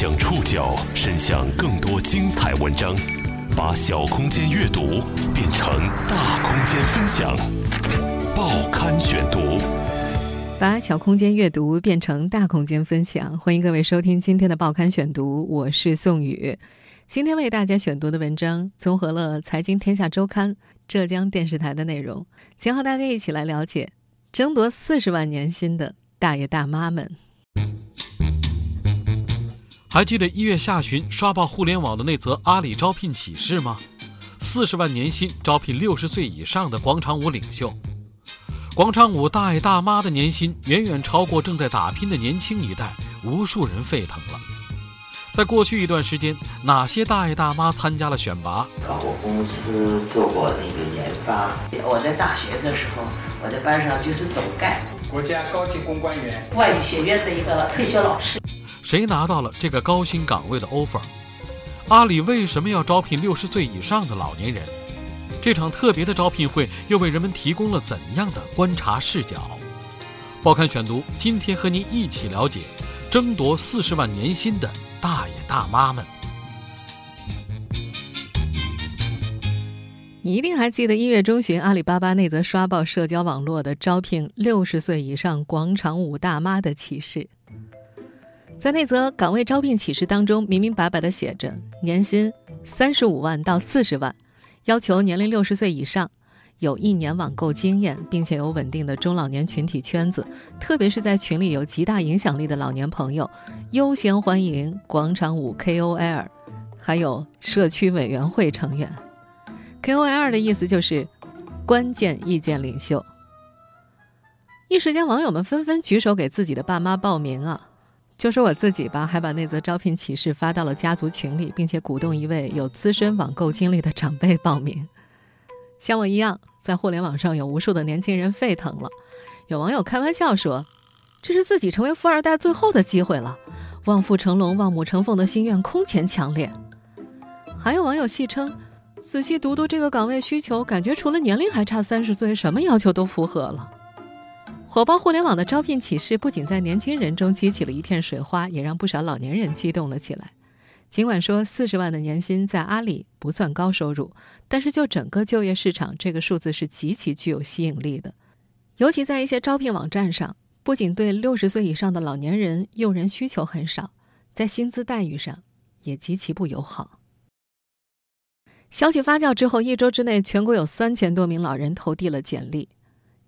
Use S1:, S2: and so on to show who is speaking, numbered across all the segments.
S1: 将触角伸向更多精彩文章，把小空间阅读变成大空间分享。报刊选读，
S2: 把小空间阅读变成大空间分享。欢迎各位收听今天的报刊选读，我是宋宇。今天为大家选读的文章综合了《财经天下周刊》、浙江电视台的内容，将和大家一起来了解争夺四十万年薪的大爷大妈们。
S3: 还记得一月下旬刷爆互联网的那则阿里招聘启事吗？四十万年薪招聘六十岁以上的广场舞领袖。广场舞大爷大妈的年薪远远超过正在打拼的年轻一代，无数人沸腾了。在过去一段时间，哪些大爷大妈参加了选拔？
S4: 搞过公司，做过那个研发。我在大学的时候，我在班上就是总干，
S5: 国家高级公关员，
S6: 外语学院的一个退休老师。
S3: 谁拿到了这个高薪岗位的 offer？阿里为什么要招聘六十岁以上的老年人？这场特别的招聘会又为人们提供了怎样的观察视角？报刊选读，今天和您一起了解争夺四十万年薪的大爷大妈们。
S2: 你一定还记得一月中旬阿里巴巴那则刷爆社交网络的招聘六十岁以上广场舞大妈的启事。在那则岗位招聘启事当中，明明白白的写着年薪三十五万到四十万，要求年龄六十岁以上，有一年网购经验，并且有稳定的中老年群体圈子，特别是在群里有极大影响力的老年朋友，优先欢迎广场舞 KOL，还有社区委员会成员。KOL 的意思就是关键意见领袖。一时间，网友们纷纷举手给自己的爸妈报名啊。就说我自己吧，还把那则招聘启事发到了家族群里，并且鼓动一位有资深网购经历的长辈报名。像我一样，在互联网上有无数的年轻人沸腾了。有网友开玩笑说：“这是自己成为富二代最后的机会了，望父成龙、望母成凤的心愿空前强烈。”还有网友戏称：“仔细读读这个岗位需求，感觉除了年龄还差三十岁，什么要求都符合了。”火爆互联网的招聘启事不仅在年轻人中激起了一片水花，也让不少老年人激动了起来。尽管说四十万的年薪在阿里不算高收入，但是就整个就业市场，这个数字是极其具有吸引力的。尤其在一些招聘网站上，不仅对六十岁以上的老年人用人需求很少，在薪资待遇上也极其不友好。消息发酵之后，一周之内，全国有三千多名老人投递了简历。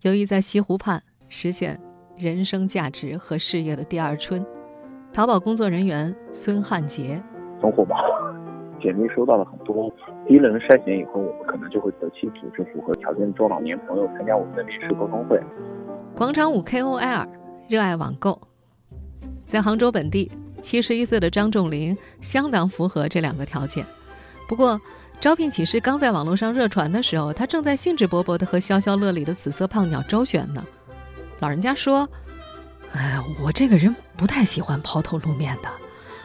S2: 由于在西湖畔。实现人生价值和事业的第二春。淘宝工作人员孙汉杰，
S7: 很火爆，简历收到了很多。第一轮筛选以后，我们可能就会择期组织符合条件的中老年朋友参加我们的临时沟通会。
S2: 广场舞 KOL 热爱网购，在杭州本地，七十一岁的张仲林相当符合这两个条件。不过，招聘启事刚在网络上热传的时候，他正在兴致勃勃地和消消乐里的紫色胖鸟周旋呢。老人家说：“哎，我这个人不太喜欢抛头露面的，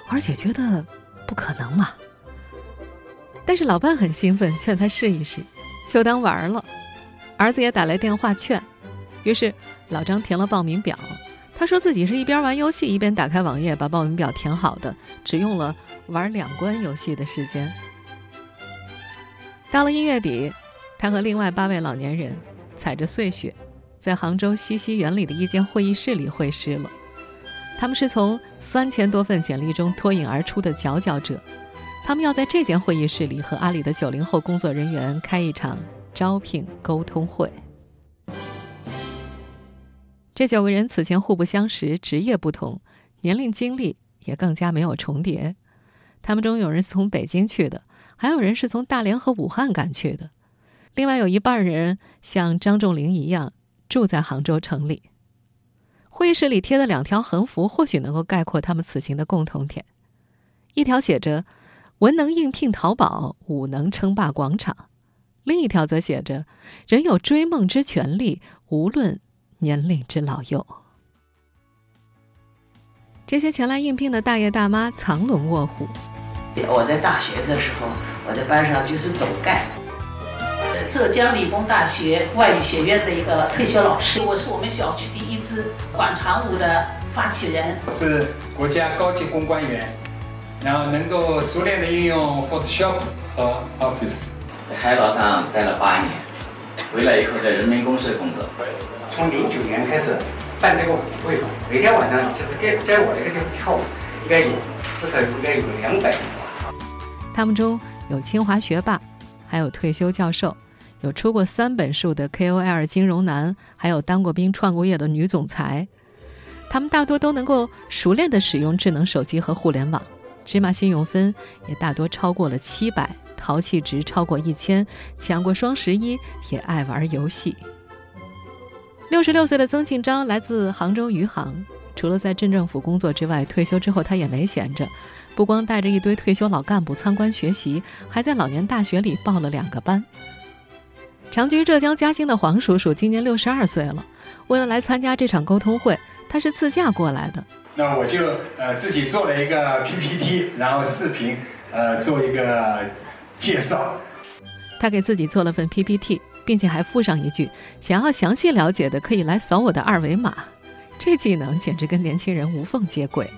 S2: 而且觉得不可能嘛。”但是老伴很兴奋，劝他试一试，就当玩了。儿子也打来电话劝，于是老张填了报名表。他说自己是一边玩游戏一边打开网页把报名表填好的，只用了玩两关游戏的时间。到了一月底，他和另外八位老年人踩着碎雪。在杭州西溪园里的一间会议室里会师了，他们是从三千多份简历中脱颖而出的佼佼者，他们要在这间会议室里和阿里的九零后工作人员开一场招聘沟通会。这九个人此前互不相识，职业不同，年龄经历也更加没有重叠。他们中有人是从北京去的，还有人是从大连和武汉赶去的，另外有一半人像张仲林一样。住在杭州城里，会议室里贴的两条横幅或许能够概括他们此行的共同点：一条写着“文能应聘淘宝，武能称霸广场”，另一条则写着“人有追梦之权利，无论年龄之老幼”。这些前来应聘的大爷大妈藏龙卧虎。
S4: 我在大学的时候，我在班上就是总干。
S6: 浙江理工大学外语学院的一个退休老师，我是我们小区第一支广场舞的发起人。
S5: 我是国家高级公关员，然后能够熟练的运用 Photoshop 和 Office。
S8: 在海岛上待了八年，回来以后在人民公社工作。
S9: 从零九年开始办这个舞会吧，每天晚上就是在在我那个地方跳舞，应该有至少应该有两百人。
S2: 他们中有清华学霸，还有退休教授，有出过三本书的 KOL 金融男，还有当过兵、创过业的女总裁。他们大多都能够熟练地使用智能手机和互联网，芝麻信用分也大多超过了七百，淘气值超过一千，抢过双十一，也爱玩游戏。六十六岁的曾庆昭来自杭州余杭，除了在镇政府工作之外，退休之后他也没闲着，不光带着一堆退休老干部参观学习，还在老年大学里报了两个班。长居浙江嘉兴的黄叔叔今年六十二岁了，为了来参加这场沟通会，他是自驾过来的。
S5: 那我就呃自己做了一个 PPT，然后视频呃做一个介绍。
S2: 他给自己做了份 PPT。并且还附上一句：“想要详细了解的，可以来扫我的二维码。”这技能简直跟年轻人无缝接轨。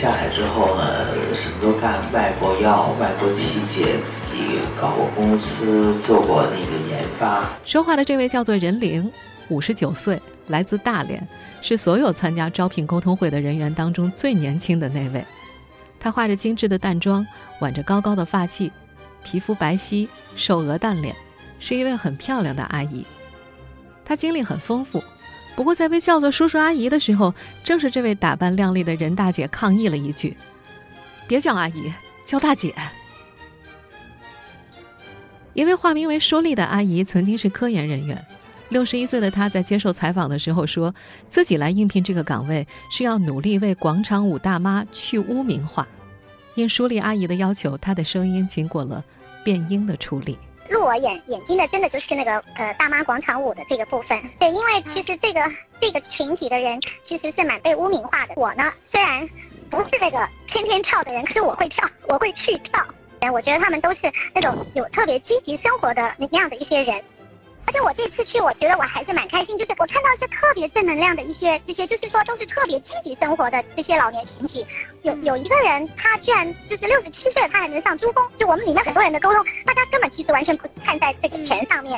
S4: 下海之后呢，什么都干，外国药、外国器械，自己搞过公司，做过那个研发。
S2: 说话的这位叫做任玲，五十九岁，来自大连，是所有参加招聘沟通会的人员当中最年轻的那位。她化着精致的淡妆，挽着高高的发髻，皮肤白皙，瘦鹅蛋脸。是一位很漂亮的阿姨，她经历很丰富。不过在被叫做叔叔阿姨的时候，正是这位打扮靓丽的任大姐抗议了一句：“别叫阿姨，叫大姐。”一位化名为舒丽的阿姨曾经是科研人员，六十一岁的她在接受采访的时候说自己来应聘这个岗位是要努力为广场舞大妈去污名化。应舒丽阿姨的要求，她的声音经过了变音的处理。
S10: 入我眼眼睛的，真的就是那个呃大妈广场舞的这个部分。对，因为其实这个这个群体的人其实是蛮被污名化的。我呢，虽然不是那个天天跳的人，可是我会跳，我会去跳。我觉得他们都是那种有特别积极生活的那样的一些人。而且我这次去，我觉得我还是蛮开心，就是我看到一些特别正能量的一些这些，就是说都是特别积极生活的这些老年群体。有有一个人，他居然就是六十七岁，他还能上珠峰。就我们里面很多人的沟通，大家根本其实完全不看在这个钱上面。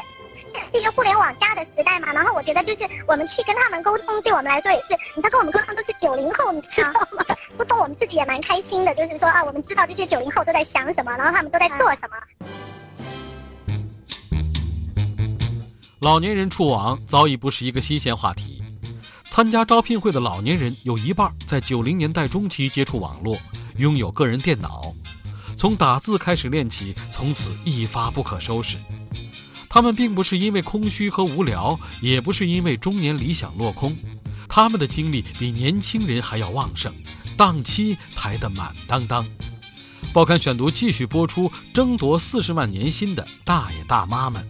S10: 是一个互联网加的时代嘛，然后我觉得就是我们去跟他们沟通，对我们来说也是，你他跟我们沟通都是九零后，你知道吗？沟通我们自己也蛮开心的，就是说啊，我们知道这些九零后都在想什么，然后他们都在做什么。
S3: 老年人触网早已不是一个新鲜话题。参加招聘会的老年人有一半在九零年代中期接触网络，拥有个人电脑，从打字开始练起，从此一发不可收拾。他们并不是因为空虚和无聊，也不是因为中年理想落空，他们的精力比年轻人还要旺盛，档期排得满当当。报刊选读继续播出：争夺四十万年薪的大爷大妈们。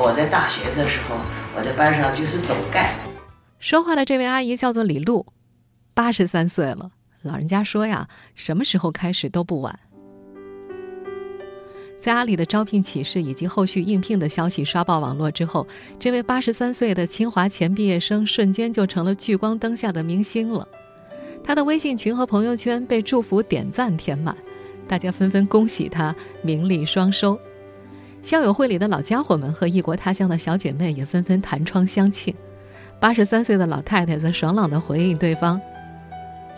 S4: 我在大学的时候，我在班上就是总干。
S2: 说话的这位阿姨叫做李璐，八十三岁了。老人家说呀，什么时候开始都不晚。在阿里的招聘启事以及后续应聘的消息刷爆网络之后，这位八十三岁的清华前毕业生瞬间就成了聚光灯下的明星了。他的微信群和朋友圈被祝福点赞填满，大家纷纷恭喜他名利双收。校友会里的老家伙们和异国他乡的小姐妹也纷纷弹窗相庆。八十三岁的老太太则爽朗地回应对方：“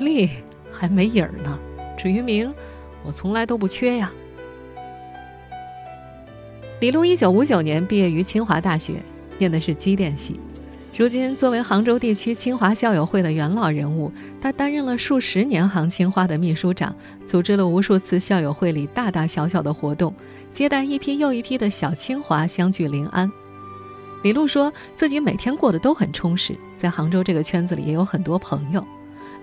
S2: 利还没影儿呢，至于名，我从来都不缺呀。”李璐一九五九年毕业于清华大学，念的是机电系。如今，作为杭州地区清华校友会的元老人物，他担任了数十年杭清花的秘书长，组织了无数次校友会里大大小小的活动，接待一批又一批的小清华相聚临安。李璐说自己每天过得都很充实，在杭州这个圈子里也有很多朋友。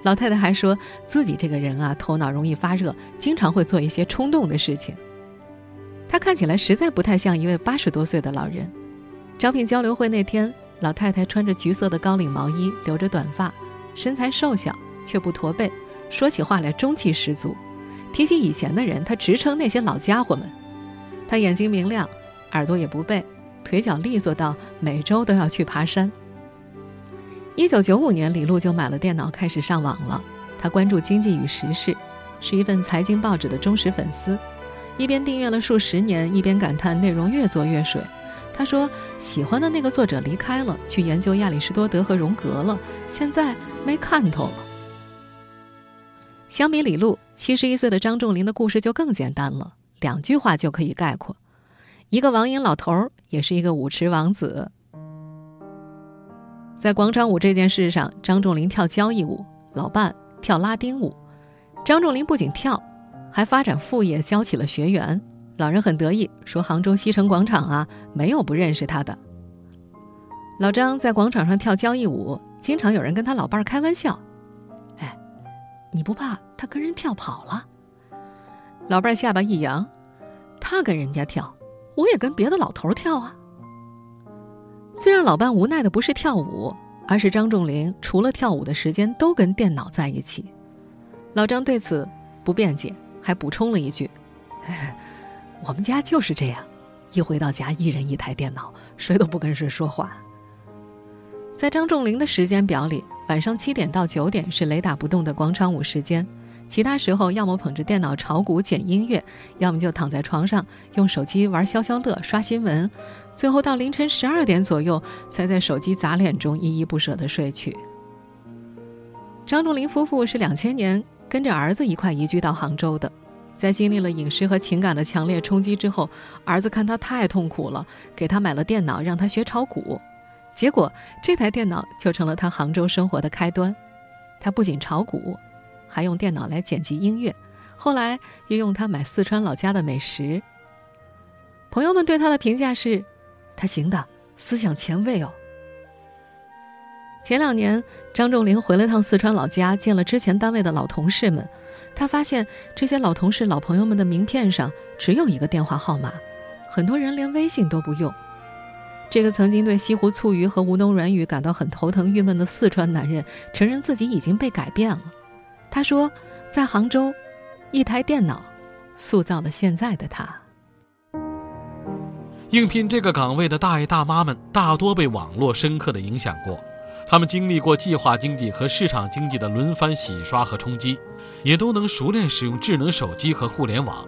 S2: 老太太还说自己这个人啊，头脑容易发热，经常会做一些冲动的事情。她看起来实在不太像一位八十多岁的老人。招聘交流会那天。老太太穿着橘色的高领毛衣，留着短发，身材瘦小却不驼背，说起话来中气十足。提起以前的人，她直称那些老家伙们。她眼睛明亮，耳朵也不背，腿脚利索到每周都要去爬山。一九九五年，李璐就买了电脑，开始上网了。他关注经济与时事，是一份财经报纸的忠实粉丝，一边订阅了数十年，一边感叹内容越做越水。他说：“喜欢的那个作者离开了，去研究亚里士多德和荣格了，现在没看头了。”相比李璐，七十一岁的张仲林的故事就更简单了，两句话就可以概括：一个网瘾老头儿，也是一个舞池王子。在广场舞这件事上，张仲林跳交谊舞，老伴跳拉丁舞。张仲林不仅跳，还发展副业，教起了学员。老人很得意，说：“杭州西城广场啊，没有不认识他的。”老张在广场上跳交谊舞，经常有人跟他老伴儿开玩笑：“哎，你不怕他跟人跳跑了？”老伴儿下巴一扬：“他跟人家跳，我也跟别的老头跳啊。”最让老伴无奈的不是跳舞，而是张仲林除了跳舞的时间都跟电脑在一起。老张对此不辩解，还补充了一句：“我们家就是这样，一回到家一人一台电脑，谁都不跟谁说话。”在张仲林的时间表里，晚上七点到九点是雷打不动的广场舞时间。其他时候，要么捧着电脑炒股捡音乐，要么就躺在床上用手机玩消消乐、刷新闻，最后到凌晨十二点左右才在手机砸脸中依依不舍的睡去。张仲林夫妇是两千年跟着儿子一块移居到杭州的，在经历了饮食和情感的强烈冲击之后，儿子看他太痛苦了，给他买了电脑让他学炒股，结果这台电脑就成了他杭州生活的开端。他不仅炒股。还用电脑来剪辑音乐，后来又用它买四川老家的美食。朋友们对他的评价是：他行的，思想前卫哦。前两年，张仲林回了趟四川老家，见了之前单位的老同事们，他发现这些老同事、老朋友们的名片上只有一个电话号码，很多人连微信都不用。这个曾经对西湖醋鱼和吴侬软语感到很头疼、郁闷的四川男人，承认自己已经被改变了。他说，在杭州，一台电脑塑造了现在的他。
S3: 应聘这个岗位的大爷大妈们大多被网络深刻的影响过，他们经历过计划经济和市场经济的轮番洗刷和冲击，也都能熟练使用智能手机和互联网。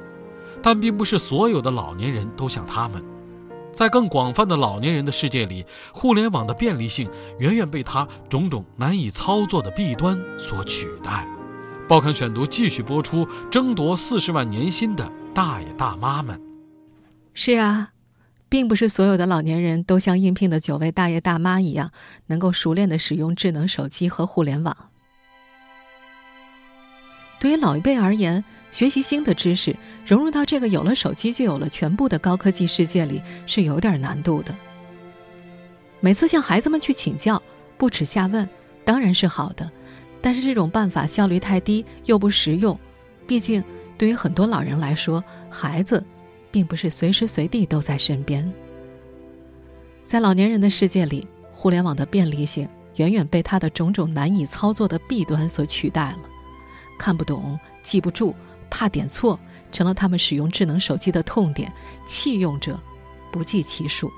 S3: 但并不是所有的老年人都像他们，在更广泛的老年人的世界里，互联网的便利性远远被它种种难以操作的弊端所取代。报刊选读继续播出：争夺四十万年薪的大爷大妈们。
S2: 是啊，并不是所有的老年人都像应聘的九位大爷大妈一样，能够熟练的使用智能手机和互联网。对于老一辈而言，学习新的知识，融入到这个有了手机就有了全部的高科技世界里，是有点难度的。每次向孩子们去请教，不耻下问，当然是好的。但是这种办法效率太低又不实用，毕竟对于很多老人来说，孩子并不是随时随地都在身边。在老年人的世界里，互联网的便利性远远被它的种种难以操作的弊端所取代了。看不懂、记不住、怕点错，成了他们使用智能手机的痛点，弃用者不计其数。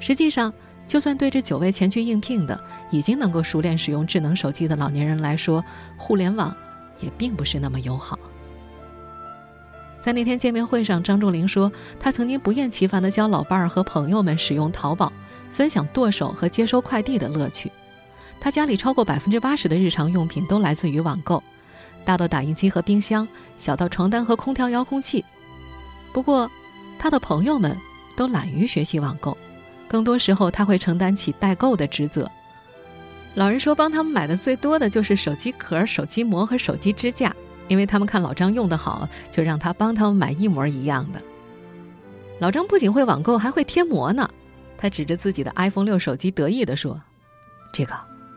S2: 实际上，就算对这九位前去应聘的已经能够熟练使用智能手机的老年人来说，互联网也并不是那么友好。在那天见面会上，张仲林说，他曾经不厌其烦地教老伴儿和朋友们使用淘宝，分享剁手和接收快递的乐趣。他家里超过百分之八十的日常用品都来自于网购，大到打印机和冰箱，小到床单和空调遥控器。不过，他的朋友们都懒于学习网购。更多时候，他会承担起代购的职责。老人说，帮他们买的最多的就是手机壳、手机膜和手机支架，因为他们看老张用的好，就让他帮他们买一模一样的。老张不仅会网购，还会贴膜呢。他指着自己的 iPhone 六手机得意地说：“这个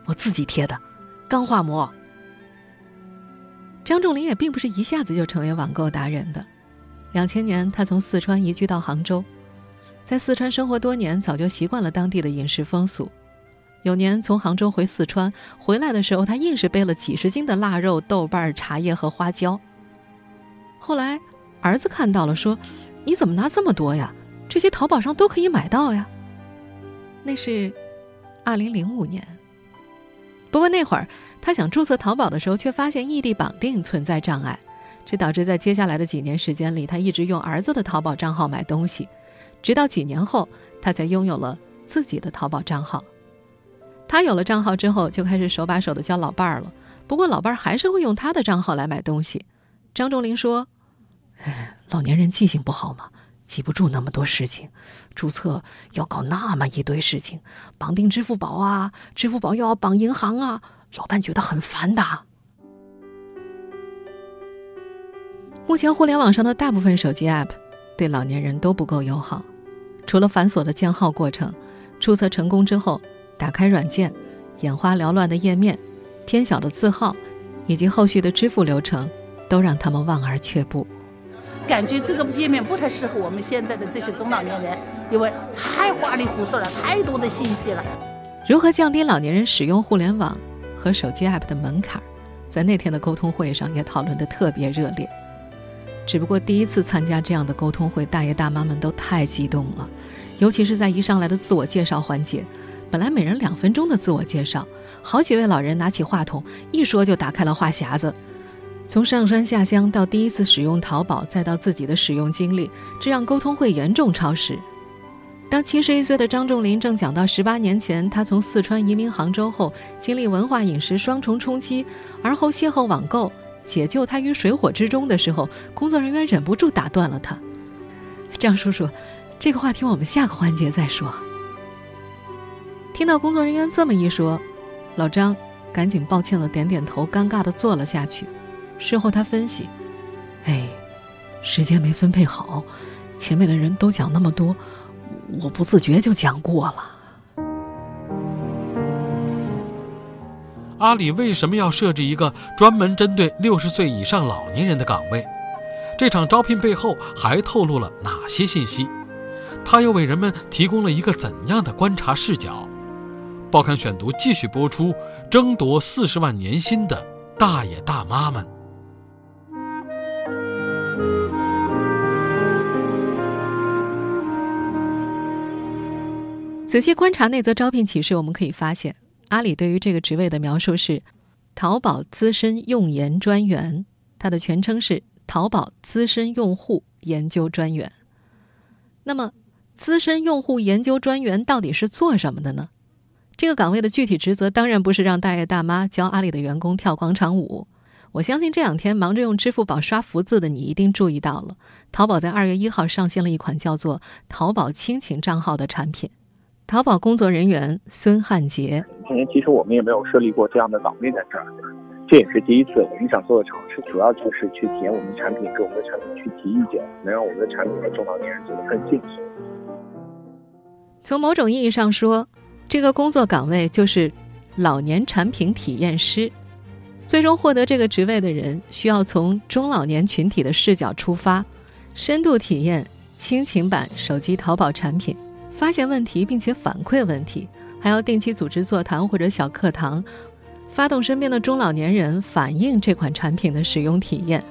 S2: 我自己贴的，钢化膜。”张仲林也并不是一下子就成为网购达人的。两千年，他从四川移居到杭州。在四川生活多年，早就习惯了当地的饮食风俗。有年从杭州回四川，回来的时候他硬是背了几十斤的腊肉、豆瓣、茶叶和花椒。后来儿子看到了，说：“你怎么拿这么多呀？这些淘宝上都可以买到呀。”那是二零零五年。不过那会儿他想注册淘宝的时候，却发现异地绑定存在障碍，这导致在接下来的几年时间里，他一直用儿子的淘宝账号买东西，直到几年后，他才拥有了自己的淘宝账号。他有了账号之后，就开始手把手的教老伴儿了。不过老伴儿还是会用他的账号来买东西。张仲林说：“哎，老年人记性不好嘛，记不住那么多事情，注册要搞那么一堆事情，绑定支付宝啊，支付宝又要绑银行啊，老伴觉得很烦的。”目前互联网上的大部分手机 App 对老年人都不够友好，除了繁琐的建号过程，注册成功之后。打开软件，眼花缭乱的页面，偏小的字号，以及后续的支付流程，都让他们望而却步。
S6: 感觉这个页面不太适合我们现在的这些中老年人，因为太花里胡哨了，太多的信息了。
S2: 如何降低老年人使用互联网和手机 app 的门槛，在那天的沟通会上也讨论得特别热烈。只不过第一次参加这样的沟通会，大爷大妈们都太激动了，尤其是在一上来的自我介绍环节。本来每人两分钟的自我介绍，好几位老人拿起话筒，一说就打开了话匣子，从上山下乡到第一次使用淘宝，再到自己的使用经历，这让沟通会严重超时。当七十一岁的张仲林正讲到十八年前他从四川移民杭州后，经历文化饮食双重冲击，而后邂逅网购，解救他于水火之中的时候，工作人员忍不住打断了他：“张叔叔，这个话题我们下个环节再说。”听到工作人员这么一说，老张赶紧抱歉的点点头，尴尬的坐了下去。事后他分析：“哎，时间没分配好，前面的人都讲那么多，我不自觉就讲过了。”
S3: 阿里为什么要设置一个专门针对六十岁以上老年人的岗位？这场招聘背后还透露了哪些信息？他又为人们提供了一个怎样的观察视角？报刊选读继续播出：争夺四十万年薪的大爷大妈们。
S2: 仔细观察那则招聘启事，我们可以发现，阿里对于这个职位的描述是“淘宝资深用研专员”，它的全称是“淘宝资深用户研究专员”。那么，资深用户研究专员到底是做什么的呢？这个岗位的具体职责当然不是让大爷大妈教阿里的员工跳广场舞。我相信这两天忙着用支付宝刷福字的你一定注意到了，淘宝在二月一号上线了一款叫做“淘宝亲情账号”的产品。淘宝工作人员孙汉杰：
S7: 今年其实我们也没有设立过这样的岗位在这儿，这也是第一次。我们想做的尝试，主要就是去体验我们的产品，给我们的产品去提意见，能让我们的产品和中老年人走得更近。
S2: 从某种意义上说。这个工作岗位就是老年产品体验师。最终获得这个职位的人，需要从中老年群体的视角出发，深度体验亲情版手机淘宝产品，发现问题并且反馈问题，还要定期组织座谈或者小课堂，发动身边的中老年人反映这款产品的使用体验，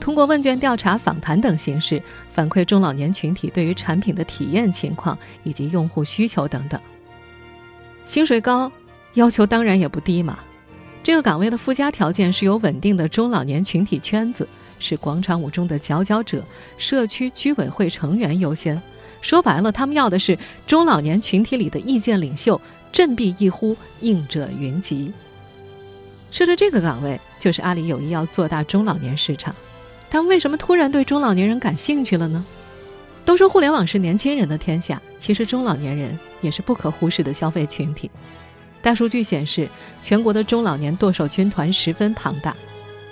S2: 通过问卷调查、访谈等形式反馈中老年群体对于产品的体验情况以及用户需求等等。薪水高，要求当然也不低嘛。这个岗位的附加条件是有稳定的中老年群体圈子，是广场舞中的佼佼者，社区居委会成员优先。说白了，他们要的是中老年群体里的意见领袖，振臂一呼，应者云集。设置这个岗位，就是阿里有意要做大中老年市场。他们为什么突然对中老年人感兴趣了呢？都说互联网是年轻人的天下，其实中老年人。也是不可忽视的消费群体。大数据显示，全国的中老年剁手军团十分庞大，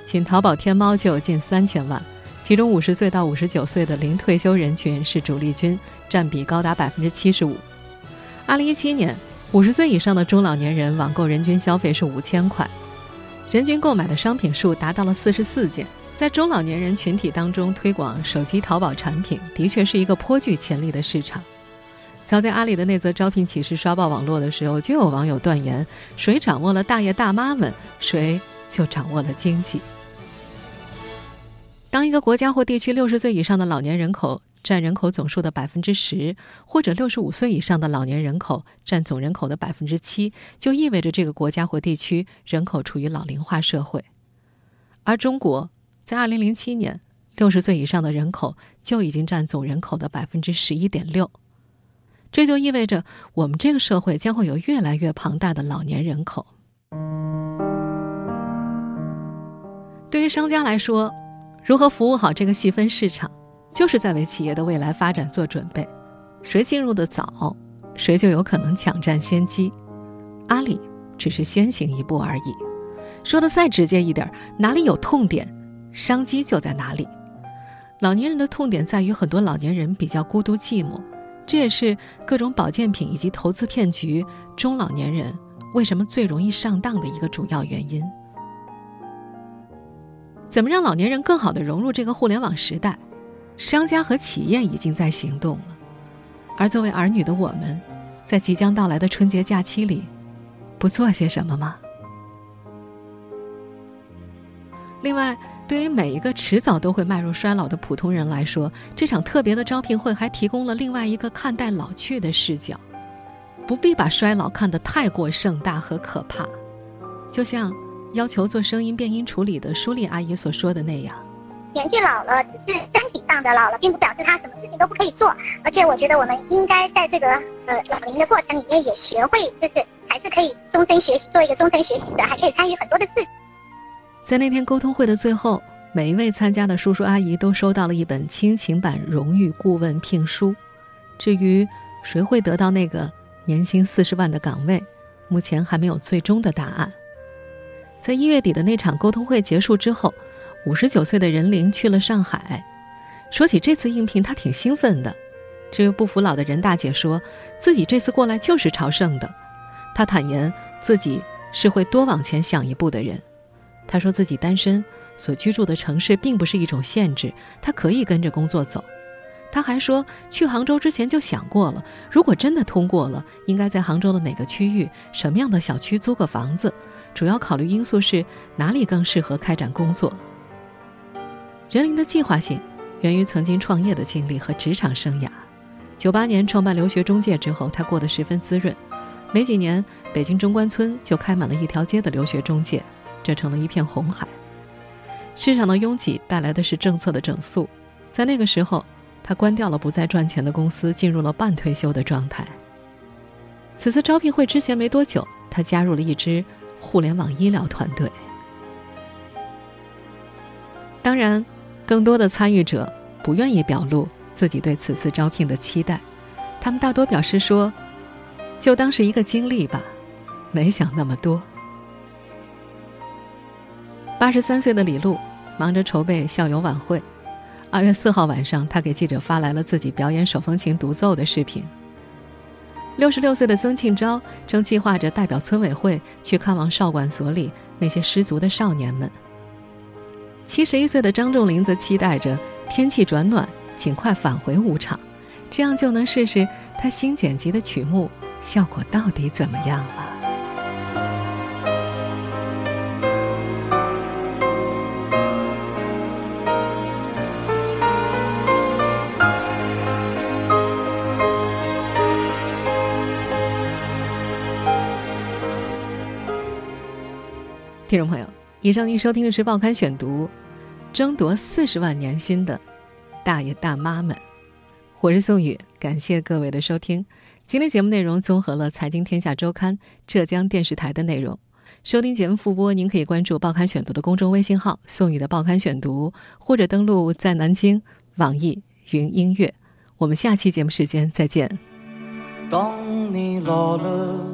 S2: 仅淘宝天猫就有近三千万，其中五十岁到五十九岁的零退休人群是主力军，占比高达百分之七十五。二零一七年，五十岁以上的中老年人网购人均消费是五千块，人均购买的商品数达到了四十四件。在中老年人群体当中推广手机淘宝产品，的确是一个颇具潜力的市场。早在阿里的那则招聘启事刷爆网络的时候，就有网友断言：谁掌握了大爷大妈们，谁就掌握了经济。当一个国家或地区六十岁以上的老年人口占人口总数的百分之十，或者六十五岁以上的老年人口占总人口的百分之七，就意味着这个国家或地区人口处于老龄化社会。而中国在二零零七年，六十岁以上的人口就已经占总人口的百分之十一点六，这就意味着我们这个社会将会有越来越庞大的老年人口。对于商家来说，如何服务好这个细分市场，就是在为企业的未来发展做准备。谁进入的早，谁就有可能抢占先机。阿里只是先行一步而已。说的再直接一点，哪里有痛点，商机就在哪里。老年人的痛点在于很多老年人比较孤独寂寞，这也是各种保健品以及投资骗局中老年人为什么最容易上当的一个主要原因。怎么让老年人更好的融入这个互联网时代？商家和企业已经在行动了，而作为儿女的我们，在即将到来的春节假期里，不做些什么吗？另外，对于每一个迟早都会迈入衰老的普通人来说，这场特别的招聘会还提供了另外一个看待老去的视角，不必把衰老看得太过盛大和可怕，就像。要求做声音变音处理的舒丽阿姨所说的那样，
S10: 年纪老了只是身体上的老了，并不表示他什么事情都不可以做。而且我觉得我们应该在这个呃老龄的过程里面也学会，就是还是可以终身学习，做一个终身学习者，还可以参与很多的事。
S2: 在那天沟通会的最后，每一位参加的叔叔阿姨都收到了一本亲情版荣誉顾问聘书。至于谁会得到那个年薪四十万的岗位，目前还没有最终的答案。在一月底的那场沟通会结束之后，五十九岁的任玲去了上海。说起这次应聘，她挺兴奋的。这位不服老的任大姐说，自己这次过来就是朝圣的。她坦言自己是会多往前想一步的人。她说自己单身，所居住的城市并不是一种限制，她可以跟着工作走。她还说，去杭州之前就想过了，如果真的通过了，应该在杭州的哪个区域、什么样的小区租个房子。主要考虑因素是哪里更适合开展工作。任玲的计划性源于曾经创业的经历和职场生涯。九八年创办留学中介之后，他过得十分滋润。没几年，北京中关村就开满了一条街的留学中介，这成了一片红海。市场的拥挤带来的是政策的整肃。在那个时候，他关掉了不再赚钱的公司，进入了半退休的状态。此次招聘会之前没多久，他加入了一支。互联网医疗团队，当然，更多的参与者不愿意表露自己对此次招聘的期待，他们大多表示说：“就当是一个经历吧，没想那么多。”八十三岁的李璐忙着筹备校友晚会，二月四号晚上，他给记者发来了自己表演手风琴独奏的视频。六十六岁的曾庆昭正计划着代表村委会去看望少管所里那些失足的少年们。七十一岁的张仲林则期待着天气转暖，尽快返回舞场，这样就能试试他新剪辑的曲目效果到底怎么样了。听众朋友，以上您收听的是《报刊选读》，争夺四十万年薪的大爷大妈们，我是宋宇，感谢各位的收听。今天节目内容综合了《财经天下周刊》、浙江电视台的内容。收听节目复播，您可以关注《报刊选读》的公众微信号“宋宇的报刊选读”，或者登录在南京网易云音乐。我们下期节目时间再见。当你老了。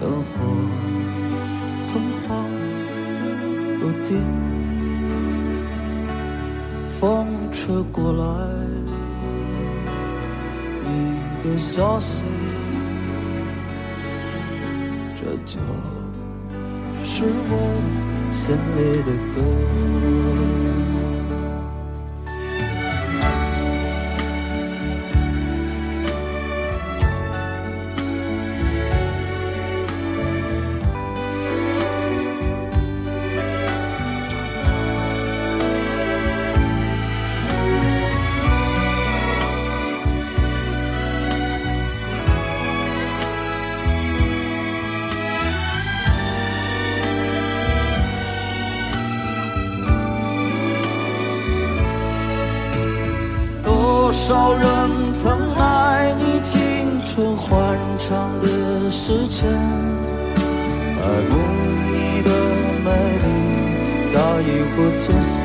S11: 灯火昏黄不定，风吹过来，你的消息，这就是我心里的歌。曾爱你青春欢畅的时辰，爱慕你的美丽，假意或真心。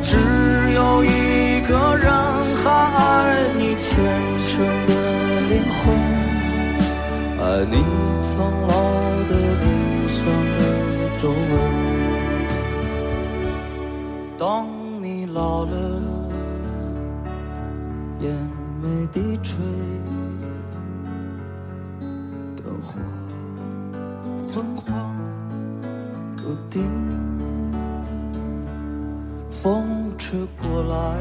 S11: 只有一个人还爱你虔诚的灵魂，爱你苍老的脸上的皱纹。当眼眉低垂，灯火昏黄不定，风吹过来，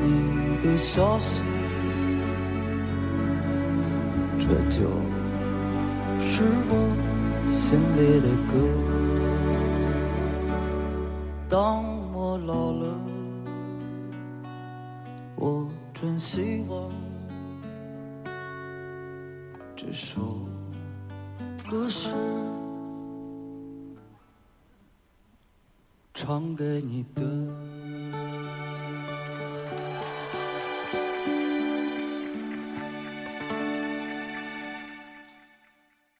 S11: 你的消息，这就是我心里的歌。当我老了，希望这首歌是唱给你的。